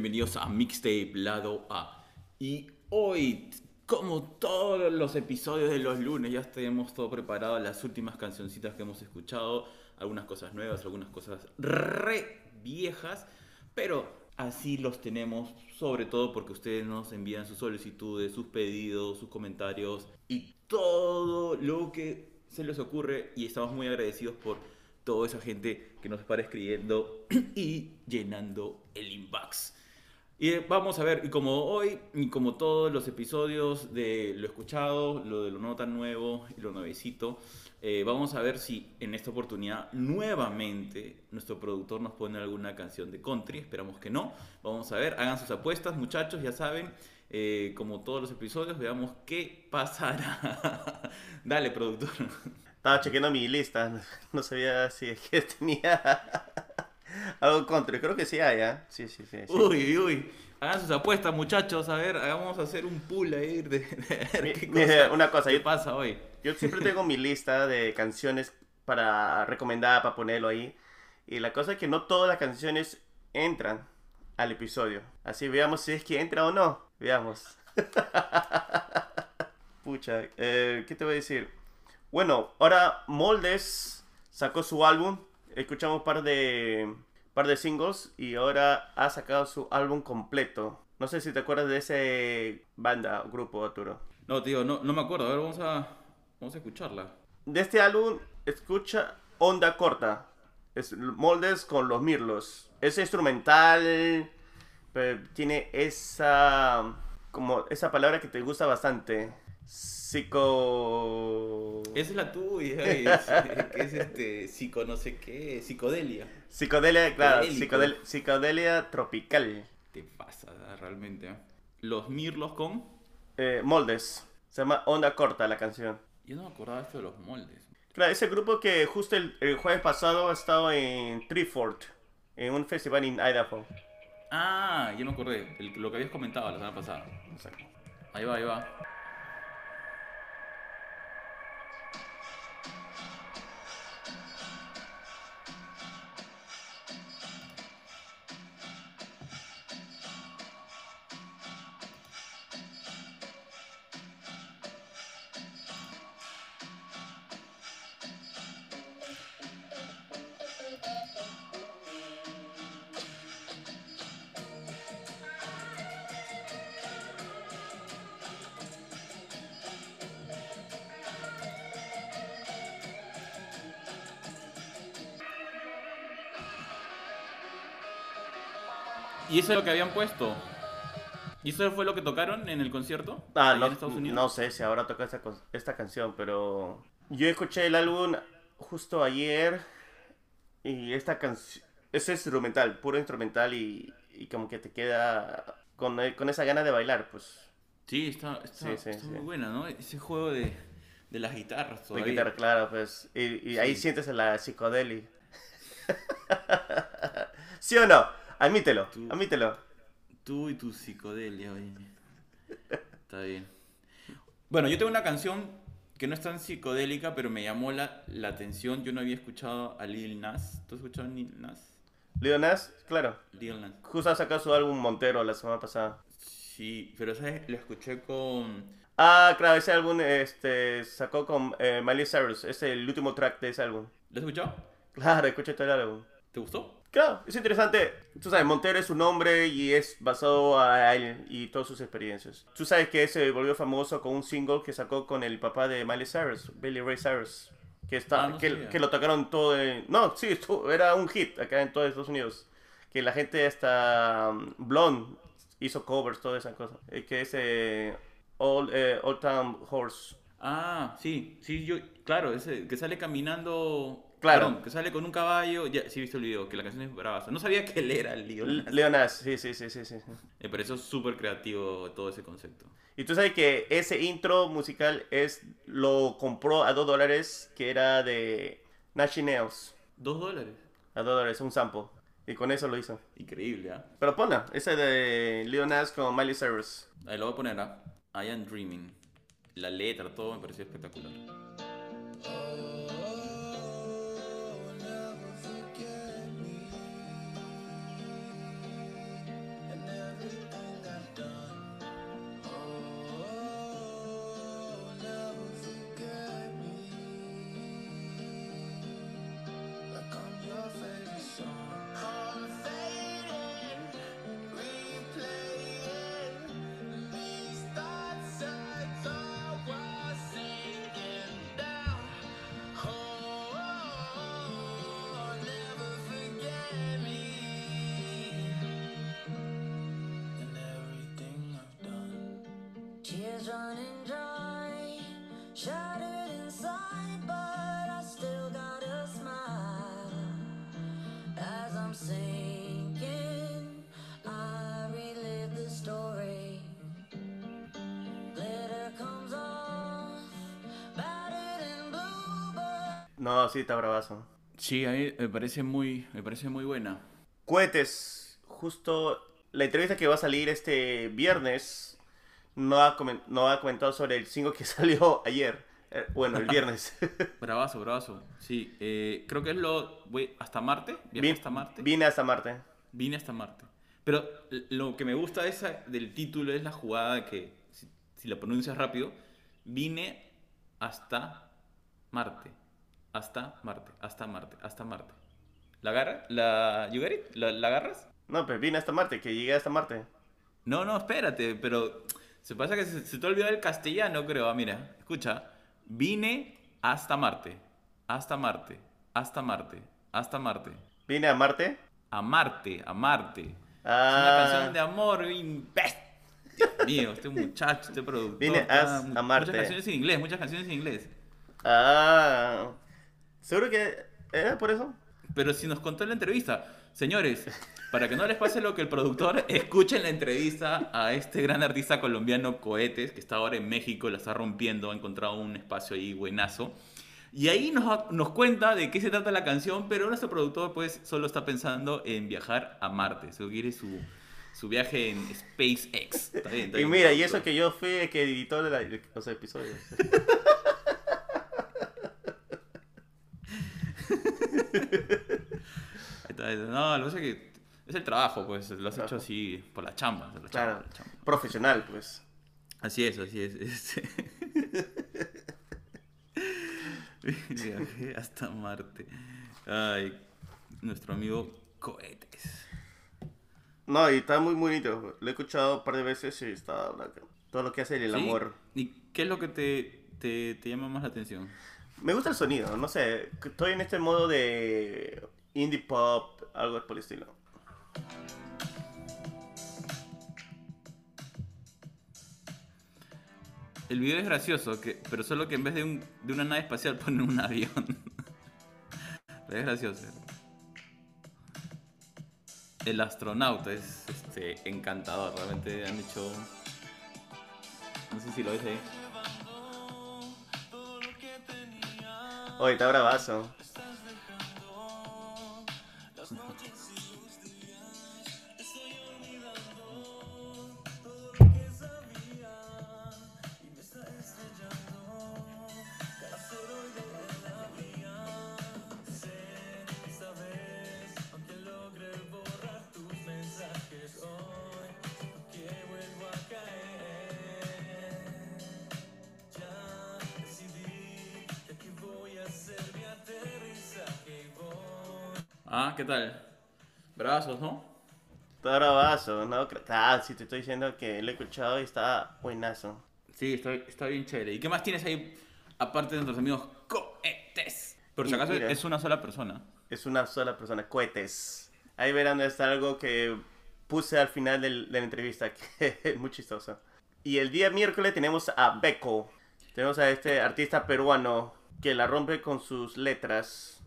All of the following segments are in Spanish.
bienvenidos a Mixtape Lado A. Y hoy, como todos los episodios de los lunes, ya tenemos todo preparado, las últimas cancioncitas que hemos escuchado, algunas cosas nuevas, algunas cosas re viejas, pero así los tenemos, sobre todo porque ustedes nos envían sus solicitudes, sus pedidos, sus comentarios y todo lo que se les ocurre y estamos muy agradecidos por toda esa gente que nos para escribiendo y llenando el inbox. Y vamos a ver, y como hoy, y como todos los episodios de lo escuchado, lo de lo no tan nuevo y lo nuevecito, eh, vamos a ver si en esta oportunidad nuevamente nuestro productor nos pone alguna canción de country. Esperamos que no. Vamos a ver, hagan sus apuestas, muchachos, ya saben. eh, como todos los episodios, veamos qué pasará. Dale, productor. Estaba chequeando mi lista, no sabía si es que tenía algo contra. Creo que sí hay, ¿ah? Sí, sí, sí. sí. Uy, uy. Hagan sus apuestas, muchachos. A ver, vamos a hacer un pool ahí de, de ver Mi- qué, cosa- una cosa, qué yo- pasa hoy. Yo siempre tengo mi lista de canciones para recomendar, para ponerlo ahí. Y la cosa es que no todas las canciones entran al episodio. Así veamos si es que entra o no. Veamos. Pucha, eh, ¿qué te voy a decir? Bueno, ahora Moldes sacó su álbum. Escuchamos un par de, par de singles y ahora ha sacado su álbum completo. No sé si te acuerdas de ese banda, grupo, Arturo. No, tío, no, no me acuerdo. A ver, vamos a, vamos a escucharla. De este álbum, escucha Onda Corta. Es Moldes con los Mirlos. Es instrumental, pero tiene esa como esa palabra que te gusta bastante. Psico Esa es la tuya, es, que es este, psico no sé qué, psicodelia. Psicodelia, claro, psicodel- psicodelia tropical. Te pasa realmente. ¿eh? Los Mirlos con... Eh, Moldes. Se llama Onda Corta la canción. Yo no me acordaba esto de los moldes. Claro, ese grupo que justo el, el jueves pasado ha estado en Treefort, en un festival en Idaho. Ah, ya me acordé. el- lo que habías comentado la semana pasada. Ahí va, ahí va. ¿Y eso es lo que habían puesto? ¿Y eso fue lo que tocaron en el concierto? Ah, no, en Estados Unidos? no sé si ahora toca esta, esta canción, pero yo escuché el álbum justo ayer y esta canción es instrumental, puro instrumental y, y como que te queda con, con esa gana de bailar, pues. Sí, está, está, Sí, sí, está sí. muy buena, ¿no? Ese juego de, de las guitarras De todavía. guitarra, claro, pues. Y, y ahí sientes la psicodelia. ¿Sí o no? Admítelo, Tú- admítelo. Tú y tu psicodelia, oye. Está bien. Bueno, yo tengo una canción que no es tan psicodélica, pero me llamó la, la atención. Yo no había escuchado a Lil Nas. ¿Tú has escuchado a Lil Nas? Lil Nas, claro. Lil Nas. Justo sacado su álbum Montero la semana pasada. Sí, pero ¿sabes? Lo escuché con... Ah, claro, ese álbum este, sacó con eh, Miley Cyrus. Es el último track de ese álbum. ¿Lo has escuchado? Claro, escuché todo el álbum. ¿Te gustó? Claro, es interesante. Tú sabes, Montero es su nombre y es basado a él y todas sus experiencias. Tú sabes que se volvió famoso con un single que sacó con el papá de Miley Cyrus, Billy Ray Cyrus. Que, está, Ah, no que, que lo tocaron todo en... No, sí, era un hit acá en todos Estados Unidos. Que la gente hasta um, Blonde hizo covers, toda esa cosa. Eh, que es eh, Old, eh, Old Town Horse. Ah, sí, sí, yo, claro, ese que sale caminando, Claro. perdón, que sale con un caballo, ya, sí he visto el video, que la canción es bravaza. No sabía que él era el lío. L- Leonas, sí, sí, sí, sí, sí. Me pareció súper creativo todo ese concepto. Y tú sabes que ese intro musical es lo compró a 2 dólares, que era de Nine Nails. Dos dólares. A 2 dólares, un sample. Y con eso lo hizo. Increíble, ¿ah? Pero ponla, ese de Lil Nas con Miley Cyrus. Ahí lo voy a poner, ¿ah? I am dreaming. La letra, todo me pareció espectacular. Running dry, shattered inside, but I still got a smile. As I'm sinking, I relive the story. Glitter comes off, battered and blue, but No, sí, está bravazo. Sí, a mí me parece muy, me parece muy buena. Cohetes, justo la entrevista que va a salir este viernes no ha, no ha comentado sobre el single que salió ayer. Eh, bueno, el viernes. Bravazo, bravazo. Sí, eh, creo que es lo... Voy hasta Marte. Viajé Vin- hasta Marte. Vine hasta Marte. Vine hasta Marte. Pero lo que me gusta de esa, del título es la jugada que, si, si la pronuncias rápido, vine hasta Marte. Hasta Marte, hasta Marte, hasta Marte. ¿La agarras? ¿La, you? ¿La, la agarras? No, pues vine hasta Marte, que llegué hasta Marte. No, no, espérate, pero se pasa que se, se te olvidó el castellano, creo. Ah, mira, escucha. Vine hasta Marte, hasta Marte, hasta Marte, hasta Marte. Vine a Marte. A Marte, a Marte. Es Ah. una canción de amor, imbécil. Dios mío, este muchacho, este productor. Vine a- a Marte. Muchas canciones en inglés, muchas canciones en inglés. Ah. ¿Seguro que era por eso? Pero si nos contó en la entrevista, señores, para que no les pase lo que el productor, escuchen la entrevista a este gran artista colombiano Cohetes, que está ahora en México, la está rompiendo, ha encontrado un espacio ahí buenazo. Y ahí nos, nos cuenta de qué se trata la canción, pero nuestro productor pues solo está pensando en viajar a Marte, solo quiere su, su viaje en SpaceX. Está bien, está Y mira, y eso que yo fui el que editó la- los episodios. Ahí está, ahí está. No, lo que pasa es que es el trabajo, pues lo has hecho así por la chamba. por la chamba, Claro, por la chamba. profesional, pues. Así es, así es. este. Viajé hasta Marte. Ay, nuestro amigo Cohetes. No, y está muy bonito. Lo he escuchado un par de veces y está todo lo que hace el ¿Sí? amor. ¿Y qué es lo que te, te, te llama más la atención? Me gusta el sonido, no sé. Estoy en este modo de indie pop, algo por el estilo. El video es gracioso, que, pero solo que en vez de, un- de una nave espacial ponen un avión. es gracioso. El astronauta es este, encantador, realmente han hecho... No sé si lo ves ahí. Oye, está bravazo. Te estoy diciendo que lo he escuchado y está buenazo. Sí, está, está bien chévere. ¿Y qué más tienes ahí aparte de nuestros amigos cohetes? Por si acaso mira. es una sola persona. Es una sola persona, cohetes. Ahí verán está algo que puse al final del- de la entrevista, que es muy chistoso. Y el día miércoles tenemos a Beco. Tenemos a este artista peruano que la rompe con sus letras.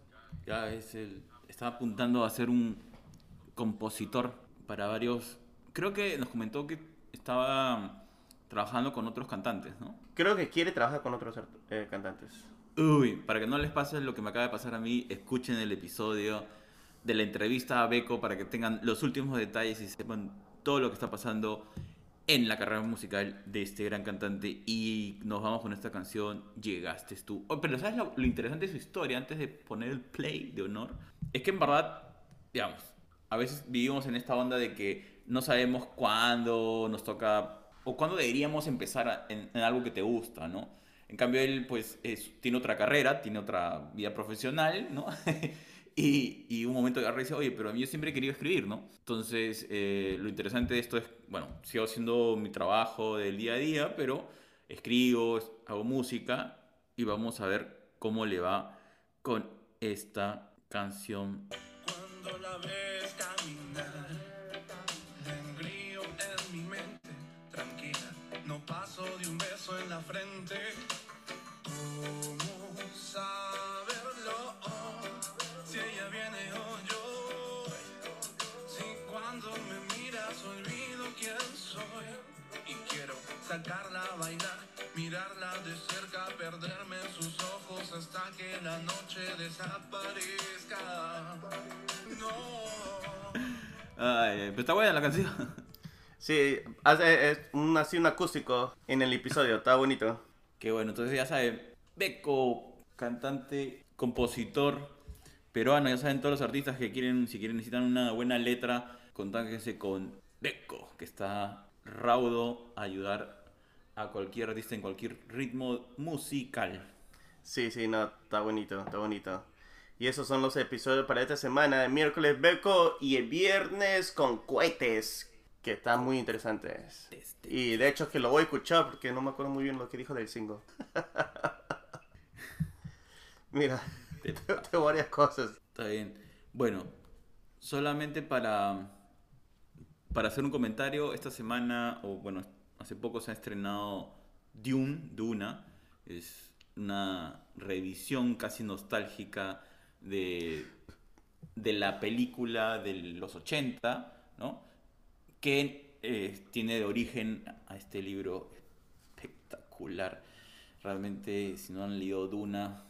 Ya es el. Está apuntando a ser un compositor para varios. Creo que nos comentó que estaba trabajando con otros cantantes, ¿no? Creo que quiere trabajar con otros eh, cantantes. Uy, para que no les pase lo que me acaba de pasar a mí, escuchen el episodio de la entrevista a Beco para que tengan los últimos detalles y sepan todo lo que está pasando en la carrera musical de este gran cantante. Y nos vamos con esta canción, Llegaste tú. Oh, pero ¿sabes lo, lo interesante de su historia antes de poner el play de honor? Es que en verdad, digamos, a veces vivimos en esta onda de que no sabemos cuándo nos toca o cuándo deberíamos empezar en, en algo que te gusta, ¿no? En cambio, él pues es- tiene otra carrera, tiene otra vida profesional, ¿no? y, y un momento agarra y dice, oye, pero a mí yo siempre he querido escribir, ¿no? Entonces, eh, lo interesante de esto es, bueno, sigo haciendo mi trabajo del día a día, pero escribo, es- hago música y vamos a ver cómo le va con esta canción. Cuando la ves frente. ¿Cómo saberlo? Si ella viene o yo. Si cuando me miras olvido quién soy. Y quiero sacarla a bailar, mirarla de cerca, perderme en sus ojos hasta que la noche desaparezca. No. Ay, pero está buena la canción. Sí, hace es un, así un acústico en el episodio, está bonito. Qué bueno, entonces ya saben, Beco, cantante, compositor peruano, ya saben todos los artistas que quieren, si quieren necesitan una buena letra, contáctense con Beco, que está raudo a ayudar a cualquier artista en cualquier ritmo musical. Sí, sí, no, está bonito, está bonito. Y esos son los episodios para esta semana. El miércoles Beco y el viernes con cohetes, que están muy interesantes. Este. Y de hecho es que lo voy a escuchar porque no me acuerdo muy bien lo que dijo del single. Mira, tengo varias cosas. Está bien. Bueno, solamente para, para hacer un comentario, esta semana, o bueno, hace poco se ha estrenado Dune, Duna. Es una revisión casi nostálgica de, de la película de los 80, ¿no? Que eh, tiene de origen a este libro espectacular. Realmente, si no han leído Duna,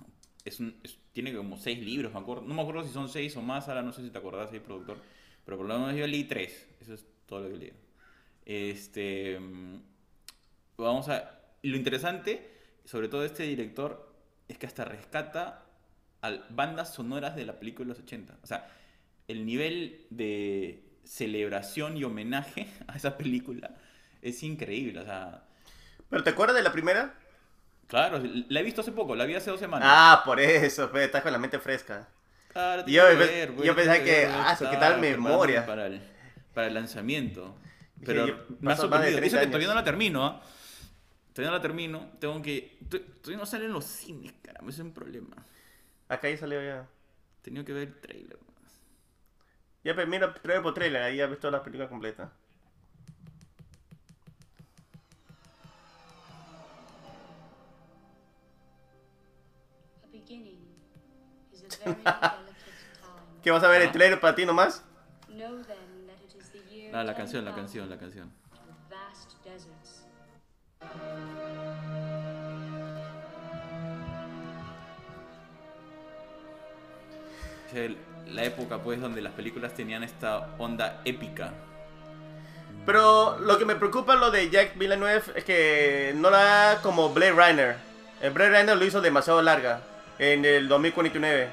tiene como seis libros, me acuerdo. No me acuerdo si son seis o más, ahora no sé si te acordás, ahí, productor. Pero por lo menos yo leí tres. Eso es todo lo que leí. Este. mm, Vamos a. Lo interesante, sobre todo este director, es que hasta rescata al, bandas sonoras de la película de los 80. O sea, el nivel de celebración y homenaje a esa película es increíble. O sea, ¿Pero te acuerdas de la primera? claro, la he visto hace poco, la vi hace dos semanas. Ah, por eso, fe, estás con la mente fresca. Claro, Yo ver, pues, yo pensaba que, ah, ¿qué tal memoria? Para el, para el lanzamiento. Dije, Pero yo- me ha sorprendido. 30 Eso que todavía no la termino, ¿ah? Todavía no la termino. Tengo que. to- Todavía no sale en los cines, caramba, es un problema. Acá ya salió ya. Tenía que ver el trailer. Ya, pero mira, trailer por trailer, ahí ya ves toda la película completa. A beginning is a very delicate time. ¿Qué vas a ver el Ah. trailer para ti nomás? Ah, la canción, la 10,000 canción, la canción. el- la época, pues, donde las películas tenían esta onda épica. Pero lo que me preocupa lo de Jack Villeneuve es que no la haga como Blade Runner. El Blade Runner lo hizo demasiado larga en el 2049.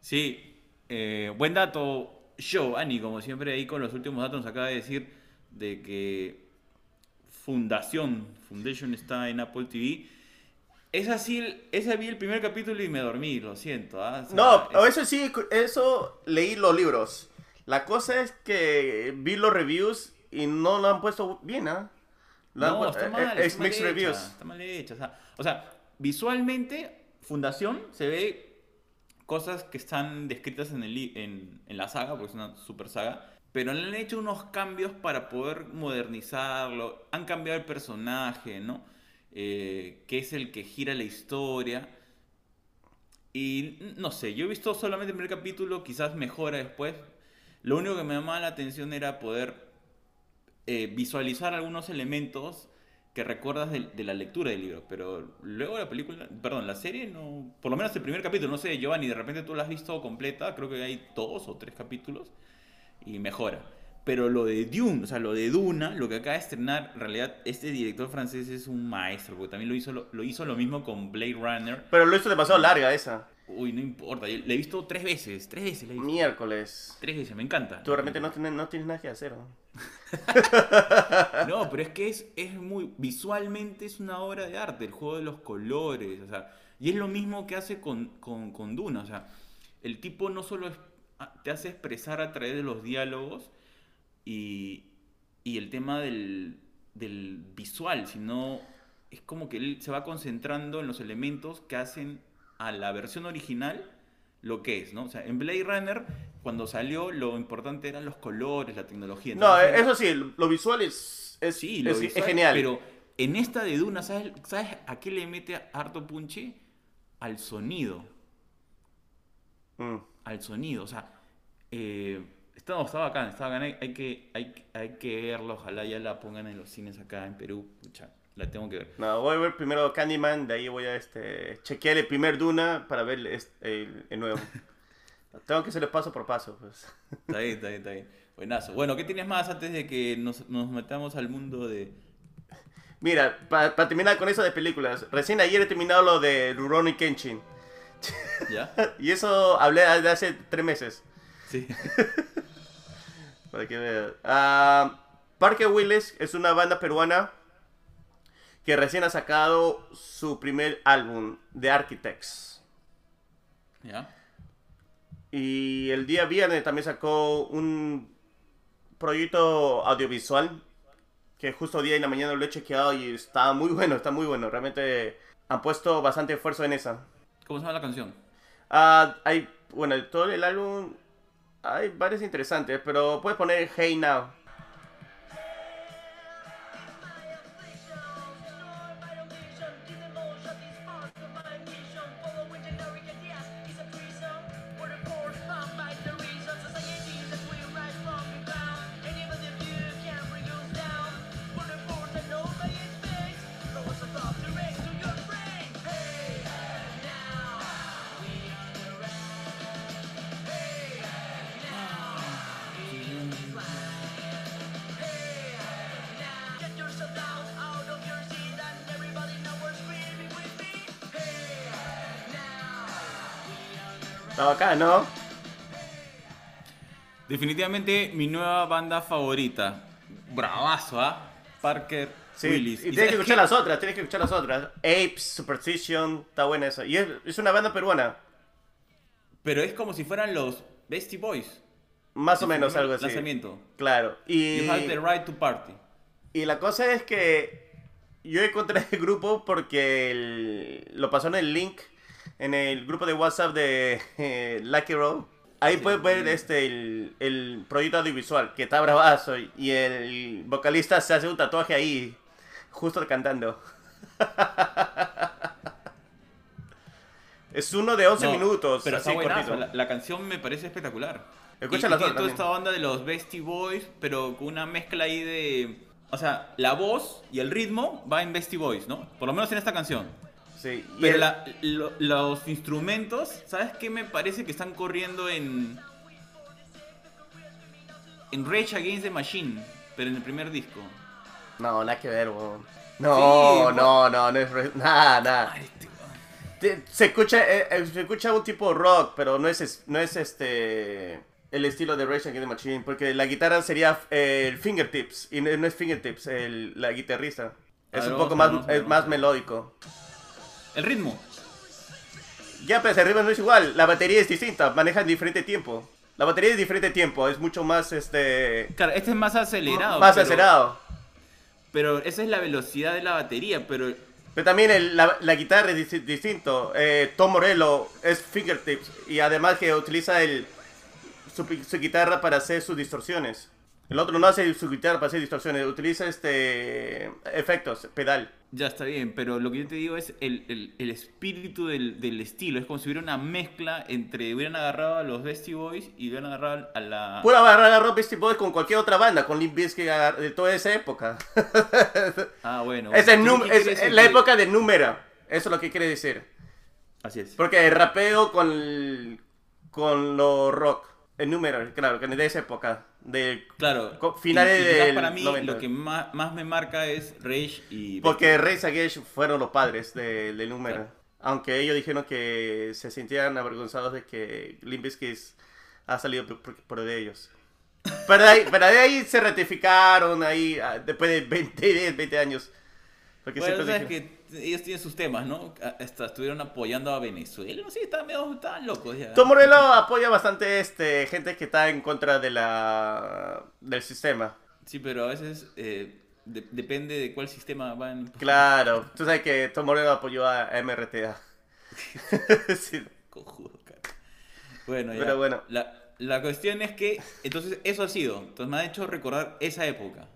Sí, eh, buen dato. Show, Ani, como siempre, ahí con los últimos datos nos acaba de decir de que Fundación, Foundation está en Apple TV. Es así, ese vi el primer capítulo y me dormí, lo siento. ¿ah? O sea, No, es- eso sí, eso leí los libros. La cosa es que vi los reviews y no lo han puesto bien, ¿ah? Han No, pu- está eh, mal, eh, Es está mal hecha, reviews. Está mal hecha. O sea, o sea, visualmente, Fundación se ve cosas que están descritas en, el, en, en la saga, porque es una super saga, pero le han hecho unos cambios para poder modernizarlo. Han cambiado el personaje, ¿no? Eh, que es el que gira la historia. Y no sé, yo he visto solamente el primer capítulo, quizás mejora después. Lo único que me llamaba la atención era poder eh, visualizar algunos elementos que recuerdas de, la lectura del libro, pero luego la película, perdón, la serie no, por lo menos el primer capítulo, no sé, Giovanni, de repente tú la has visto completa, creo que hay dos o tres capítulos y mejora. Pero lo de Dune, o sea, lo de Duna, lo que acaba de estrenar, en realidad este director francés es un maestro, porque también lo hizo lo, lo hizo lo mismo con Blade Runner. Pero lo hizo demasiado larga esa. Uy, no importa, yo la he visto tres veces, tres veces la he visto. Miércoles. Tres veces, me encanta. Tú realmente no tienes, no tienes nada que hacer, ¿no? No, pero es que es, es muy. Visualmente es una obra de arte, el juego de los colores, o sea. Y es lo mismo que hace con, con, con Duna, o sea. El tipo no solo es- te hace expresar a través de los diálogos y, y el tema del, del visual, sino es como que él se va concentrando en los elementos que hacen a la versión original lo que es, ¿no? O sea, en Blade Runner, cuando salió, lo importante eran los colores, la tecnología. No, eh, eso sí, lo visual es, es, Sí, lo es- es visual, genial. Pero en esta de Duna, ¿sabes, ¿sabes a qué le mete harto punche? Al sonido. Mm. Al sonido. O sea, eh, Está, está bacán, está bacán. Hay, hay que, hay, hay que verlo. Ojalá ya la pongan en los cines acá en Perú. Pucha, la tengo que ver. No, voy a ver primero Candyman, de ahí voy a este, chequear el primer Duna para ver este- el, el nuevo. Tengo que hacerlo paso por paso, pues. Está bien, está bien, está bien. Buenazo. Bueno, ¿qué tienes más antes de que nos, nos metamos al mundo de... Mira, para terminar con eso de películas, recién ayer he terminado lo de Rurouni Kenshin. ¿Ya? Y eso hablé de hace tres meses. Sí. Para que veas. Ah, Parque Willis es una banda peruana que recién ha sacado su primer álbum, The Architects. ¿Ya? Y el día viernes también sacó un proyecto audiovisual que justo día y la mañana lo he chequeado y está muy bueno, está muy bueno. Realmente han puesto bastante esfuerzo en esa. ¿Cómo se llama la canción? Ah, hay, bueno, todo el álbum hay varios interesantes, pero puedes poner Hey Now. Está bacán, ¿no? Definitivamente mi nueva banda favorita. Bravazo, ¿ah? Parker Sí, Willis. y tienes que escuchar qué? las otras, tienes que escuchar las otras. Apes, Superstition, está buena esa. Y es, es una banda peruana, Pero es como si fueran los Beastie Boys. más o menos algo así. Lanzamiento. Claro. Y, You have the right to party. y la cosa es que yo encontré el grupo porque el- lo pasó en el link, en el grupo de WhatsApp de eh, Lucky Row. Ahí Sí. puedes ver este, el, el proyecto audiovisual, que está bravazo, y el vocalista se hace un tatuaje ahí, justo cantando. es uno de 11 No, minutos, Pero así cortito. La, la canción me parece espectacular. Escucha otras toda esta onda de los Beastie Boys, pero con una mezcla ahí de... O sea, la voz y el ritmo va en Beastie Boys, ¿no? Por lo menos en esta canción. Sí, y Pero el- la- lo- los instrumentos, ¿sabes qué me parece que están corriendo en. En Rage Against the Machine, pero en el primer disco? No, nada que ver, weón. No, Sí, no, no, no es re- nada, nada. Te- Se escucha, eh, eh, se escucha un tipo rock, pero no es, no es este el estilo de Rage Against the Machine, porque la guitarra sería eh, el fingertips y no, no es fingertips, el, la guitarrista. Es ver, un poco más, ver, es melódico. El ritmo. Ya, pero ese ritmo no es igual, la batería es distinta, manejan diferente tiempo. La batería es diferente tiempo, es mucho más este Claro, este es más acelerado. más pero- acelerado. Pero esa es la velocidad de la batería, pero. Pero también el- la, la guitarra es dis- distinto. Eh, Tom Morello es fingertips y además que utiliza el, su, su guitarra para hacer sus distorsiones. El otro no hace su guitarra para hacer distorsiones, utiliza este efectos, pedal. Ya está bien, pero lo que yo te digo es el, el- el espíritu del, del estilo. Es como si hubiera una mezcla entre. Hubieran agarrado a los Beastie Boys y hubieran agarrado a la. Puedo agarrar a Rob Beastie Boys con cualquier otra banda, con Limp Bizkit de toda esa época. Ah, bueno. es el bueno. num- ¿Qué es quiere decir? la Que- época de Númera. Eso es lo que quiere decir. Así es. Porque el rapeo con, el- con lo rock. El número, claro, que de esa época. De Claro. Finales del para mí 90. lo que más, más me marca es Rage y. Porque Rey Against fueron los padres de, de número. Claro. Aunque ellos dijeron que se sentían avergonzados de que Limp Bizkit ha salido por, por- por de ellos. Pero de, ahí, pero de ahí se ratificaron ahí ah, después de 20, 10, 20 años. Porque Bueno, siempre sabes que ellos tienen sus temas, ¿no? Hasta estuvieron apoyando a Venezuela. No sé, estaban medio estaban locos ya. Tom Morello apoya bastante este, gente que está en contra de la, del sistema. Sí, pero a veces eh, de- depende de cuál sistema van. Claro, tú sabes que Tom Morello apoyó a MRTA. Sí. Cojudo, cara. Bueno, ya. Pero bueno. La, la cuestión es que, entonces, eso ha sido. Entonces me ha hecho recordar esa época.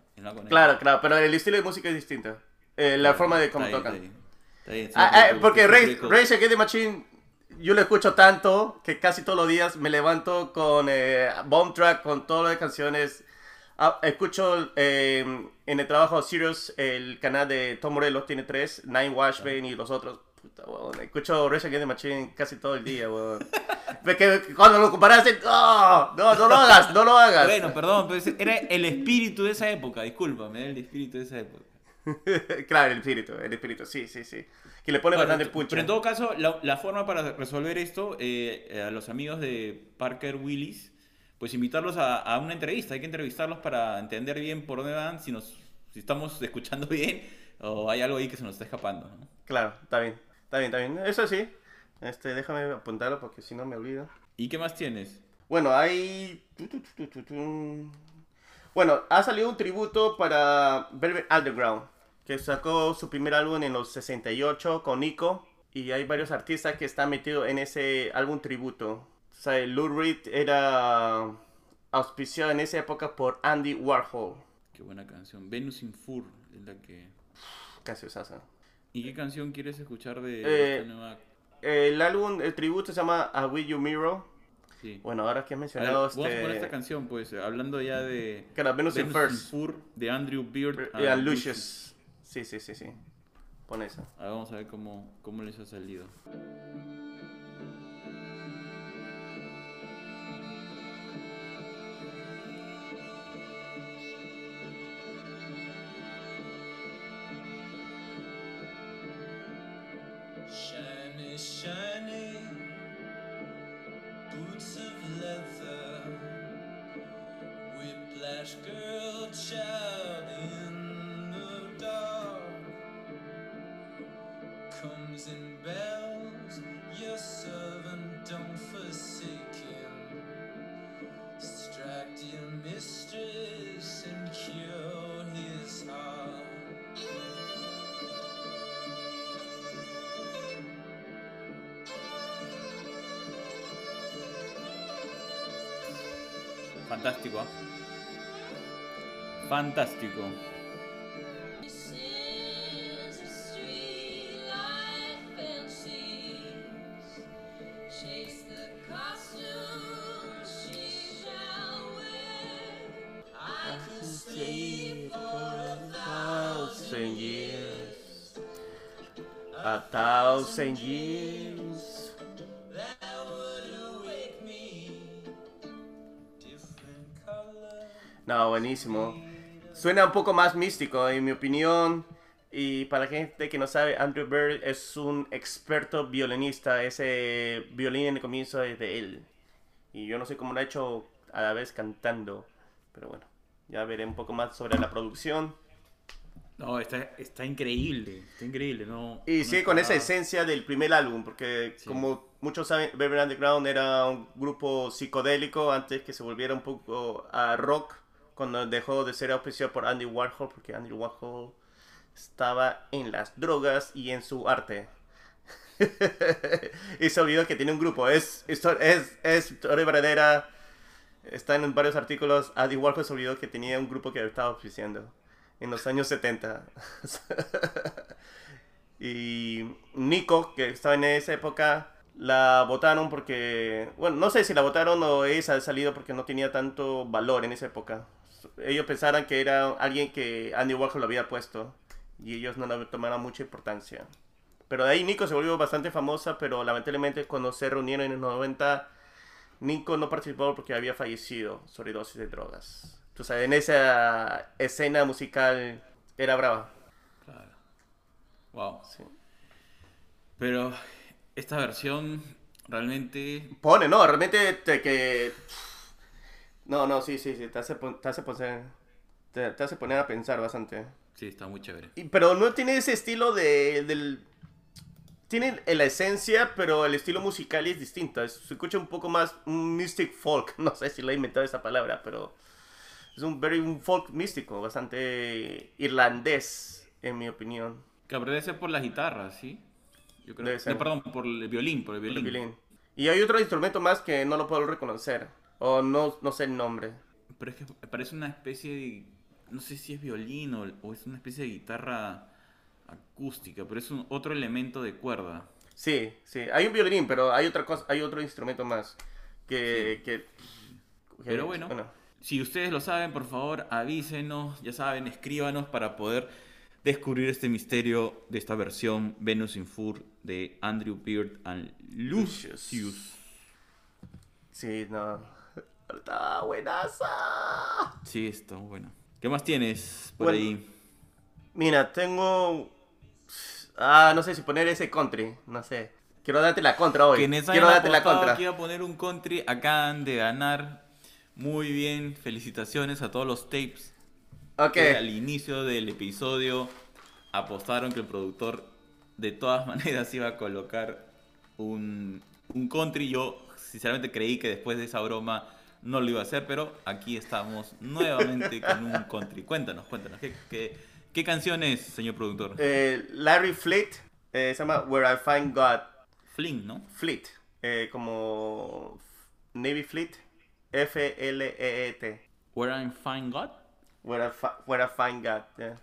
Claro, claro, pero el estilo de música es distinto. Eh, la forma de cómo tocan. está. Está Ah, ah, porque Rage, Against the Machine yo lo escucho tanto que casi todos los días me levanto con eh, bomb track, con todas las canciones. Ah, escucho eh, en el trabajo Sirius, el canal de Tom Morello tiene tres, Nine Washbane y los otros. Puta, weón. Escucho Rage Against the Machine casi todo el día, weón. Cuando lo comparaste, no, no, no lo hagas, no lo hagas. Bueno, perdón, pero era el espíritu de esa época, discúlpame, era el espíritu de esa época. claro, el espíritu, el espíritu, sí, sí, sí. Que le pone Bueno, bastante pucho. pero en todo caso, la, la forma para resolver esto, eh, a los amigos de Parker Willis, pues invitarlos a, a una entrevista. Hay que entrevistarlos para entender bien por dónde van, si, nos, si estamos escuchando bien o hay algo ahí que se nos está escapando. ¿no? Claro, está bien, está bien, está bien. Eso sí, este, déjame apuntarlo porque si no me olvido. ¿Y qué más tienes? Bueno, hay... Bueno, ha salido un tributo para Velvet Underground, que sacó su primer álbum en los 68 con Nico. Y hay varios artistas que están metidos en ese álbum tributo. O sea, Lou Reed era auspiciado en esa época por Andy Warhol. Qué buena canción. Venus in Fur es la que... Casi usasa. ¿Y qué canción quieres escuchar de Eh, esta nueva? El álbum, el tributo se llama A Will You Mirror. Sí. Bueno, ahora que has A ver, mencionado Vamos a poner esta este... canción, pues, hablando ya de... Claro, Venus in First. Fur de Andrew Beard Y a Lucius. Sí, sí, sí, sí. Pon esa. Ahora vamos a ver cómo, cómo les ha salido. Comes in bells, your servant don't forsake him. Strike your mistress and cure his heart. Fantástico, ¿ah? Fantástico. No, buenísimo. Suena un poco más místico, en mi opinión. Y para la gente que no sabe, Andrew Bird es un experto violinista. Ese violín en el comienzo es de él. Y yo no sé cómo lo ha hecho a la vez cantando. Pero bueno, ya veré un poco más sobre la producción. No, está, está increíble. Está increíble, ¿no? Y no sigue con esa esencia del primer álbum, porque Sí. como muchos saben, Velvet Underground era un grupo psicodélico antes que se volviera un poco a rock, cuando dejó de ser auspiciado por Andy Warhol, porque Andy Warhol estaba en las drogas y en su arte. y se olvidó que tiene un grupo, es, es, es, es historia verdadera, está en varios artículos, Andy Warhol se olvidó que tenía un grupo que estaba auspiciando en los años 70. Y Nico, que estaba en esa época, la votaron porque, bueno, no sé si la votaron o esa ha salido porque no tenía tanto valor en esa época. Ellos pensaran que era alguien que Andy Warhol lo había puesto y ellos no le tomaron mucha importancia. Pero de ahí Nico se volvió bastante famosa, pero lamentablemente cuando se reunieron en los 90, Nico no participó porque había fallecido sobredosis de drogas. Tú sabes, en esa escena musical era brava. Claro. Wow. Sí. Pero esta versión realmente. Pone, no, realmente te que... No, no, sí, sí, sí, te hace, te hace poner, te, te hace poner a pensar bastante. Sí, está muy chévere. Y- pero no tiene ese estilo de, del... Tiene la esencia, pero el estilo musical es distinto. Es- se escucha un poco más mystic folk. No sé si lo he inventado esa palabra, pero es un, very, un folk místico, bastante irlandés, en mi opinión. Que aparece por las guitarras, ¿sí? Yo creo. Debe ser. No, perdón, por el violín, por el El violín. Y hay otro instrumento más que no lo puedo reconocer. O no, no sé el nombre. Pero es que parece una especie de. No sé si es violín o, o es una especie de guitarra acústica, pero es un otro elemento de cuerda. Sí, sí. Hay un violín, pero hay otra cosa, hay otro instrumento más que, que- que- Pero bueno, si ustedes lo saben, por favor, avísenos, ya saben, escríbanos para poder descubrir este misterio de esta versión Venus in Fur de Andrew Beard and Lucius. Sí, no. Está buenaza. Sí, está bueno. ¿Qué más tienes por Bueno, ahí? Mira, tengo. Ah, no sé si poner ese country. No sé. Quiero darte la contra hoy. Quiero darte la contra. a poner un country acaban de ganar. Muy bien, felicitaciones a todos los tapes Ok. que al inicio del episodio apostaron que el productor de todas maneras iba a colocar un, un country. Yo sinceramente creí que después de esa broma no lo iba a hacer, pero aquí estamos nuevamente con un country. Cuéntanos, cuéntanos, ¿qué, qué, qué canción es, señor productor? Eh, Larry Fleet. eh, se llama Where I Find God. Fling, ¿no? Fleet. eh, como Navy Fleet. F-L-E-E-T. Where I Find God. Where I, fi- where I Find God. yeah.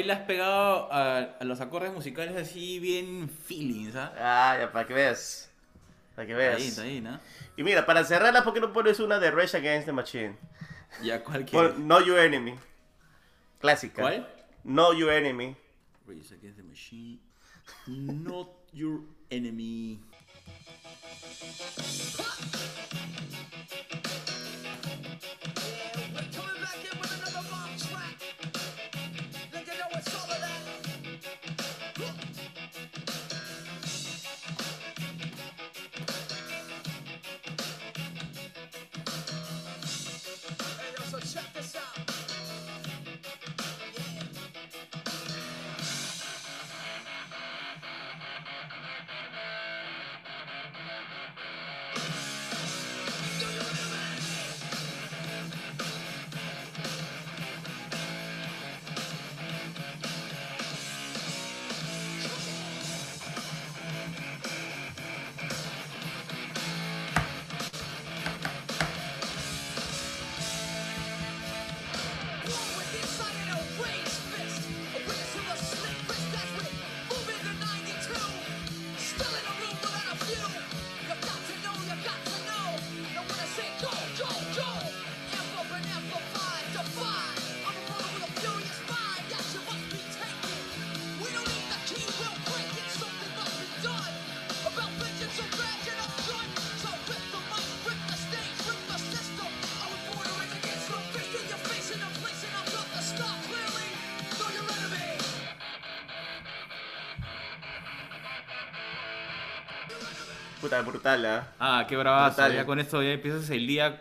Hoy le has pegado a, a los acordes musicales así bien feelings, ¿ah? Ah, ya, para que veas. Para que veas. Ahí, está ahí, ¿no? Y mira, para cerrarla, ¿por qué no pones una de Rage Against the Machine? Ya cualquier. Know Your Enemy. Clásica. ¿Cuál? Know Your Enemy. Rage Against the Machine. Not your enemy. Puta, brutal, ¿ah? Ah, qué bravazo. Brutal. Ya con esto ya empiezas el día.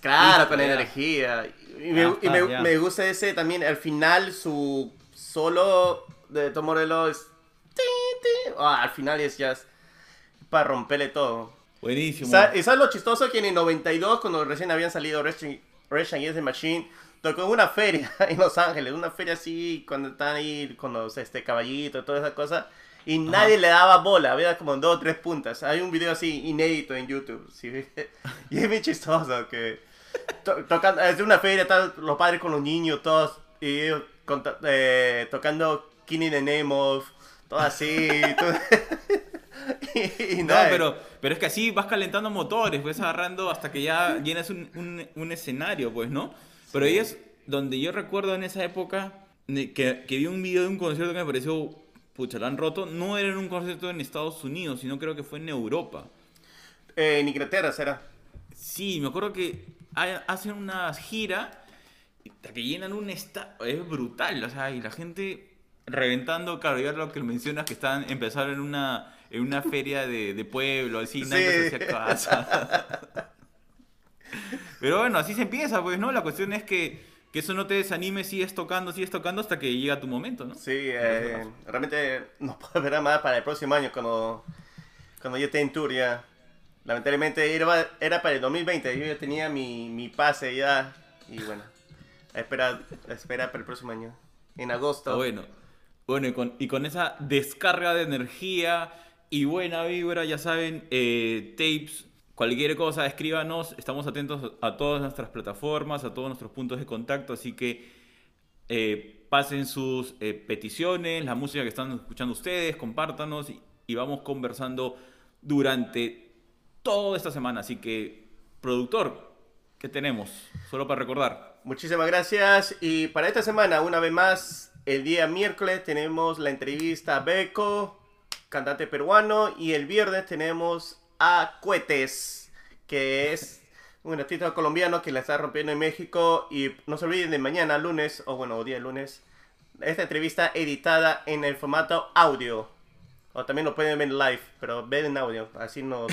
Claro, Listo, con ya. energía. Y, me, y me- me gusta ese también, al final, su solo de Tom Morello es... Ah, al final es ya para romperle todo. Buenísimo. Sa- ¿Y sabes lo chistoso? Que en el 92, cuando recién habían salido Rage Against the Machine, tocó una feria en Los Ángeles, una feria así, cuando están ahí con los este, caballitos, toda esa cosa, y nadie le daba bola, había como dos o tres puntas. Hay un video así inédito en YouTube, ¿sí? y es bien chistoso que to- tocan, es de una feria, están los padres con los niños, todos, y ellos conta- eh, tocando Killing the Name of, todo así, todo- y, y No, pero, pero es que así vas calentando motores, vas agarrando hasta que ya llenas un, un- un escenario, pues, ¿no? Pero ahí es donde yo recuerdo en esa época que, que vi un video de un concierto que me pareció, pucha, lo han roto. No era en un concierto en Estados Unidos, sino creo que fue en Europa. Eh, en Inglaterra será. Sí, me acuerdo que ha- hacen una gira que llenan un estadio, es brutal, o sea, y la gente reventando, claro, ya lo que mencionas que están, empezaron en una, en una feria de, de pueblo, así, nadie les hacía casa. Pero bueno, así se empieza, pues, ¿no? La cuestión es que, que eso no te desanime, sigues tocando, sigues tocando hasta que llega tu momento, ¿no? Sí, eh, realmente no puedo esperar más para el próximo año cuando, cuando yo esté en tour ya. Lamentablemente era, era para el 2020, yo ya tenía mi, mi pase ya y bueno, a esperar, a esperar para el próximo año, en agosto. Está bueno. Bueno, y con, y con esa descarga de energía y buena vibra, ya saben, eh, tapes, cualquier cosa, escríbanos. Estamos atentos a todas nuestras plataformas, a todos nuestros puntos de contacto, así que eh, pasen sus eh, peticiones, la música que están escuchando ustedes, compártanos y, y vamos conversando durante toda esta semana. Así que, productor, ¿qué tenemos? Solo para recordar. Muchísimas gracias y para esta semana, una vez más, el día miércoles tenemos la entrevista a Beco, cantante peruano, y el viernes tenemos a Cuetes, que es un artista colombiano que la está rompiendo en México y no se olviden de mañana, lunes, o bueno, día lunes, esta entrevista editada en el formato audio. O también lo pueden ver en live, pero ven en audio, así nos-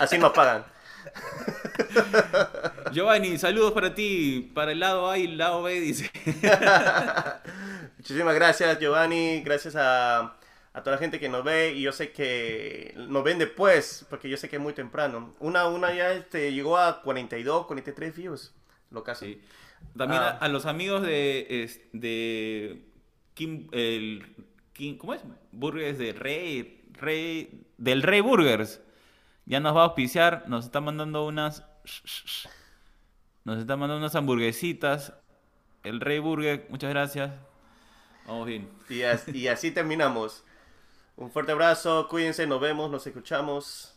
así nos pagan. Giovanni, saludos para ti, para el lado A y el lado B, dice. Muchísimas gracias, Giovanni. Gracias a, a toda la gente que nos ve. Y yo sé que nos ven después, porque yo sé que es muy temprano. Una, una ya este, llegó a 42, 43 views. Lo casi. Sí. También a, Ah. a los amigos de, de Kim, el, Kim- ¿cómo es? Burgers de Rey, Rey, del Rey Burgers. Ya nos va a auspiciar, nos está mandando unas, nos está mandando unas hamburguesitas. El Rey Burger, muchas gracias. Vamos bien. Y, as- y así terminamos. Un fuerte abrazo, cuídense, nos vemos, nos escuchamos.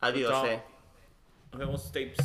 Adiós. Chao. eh. Nos vemos, tapes.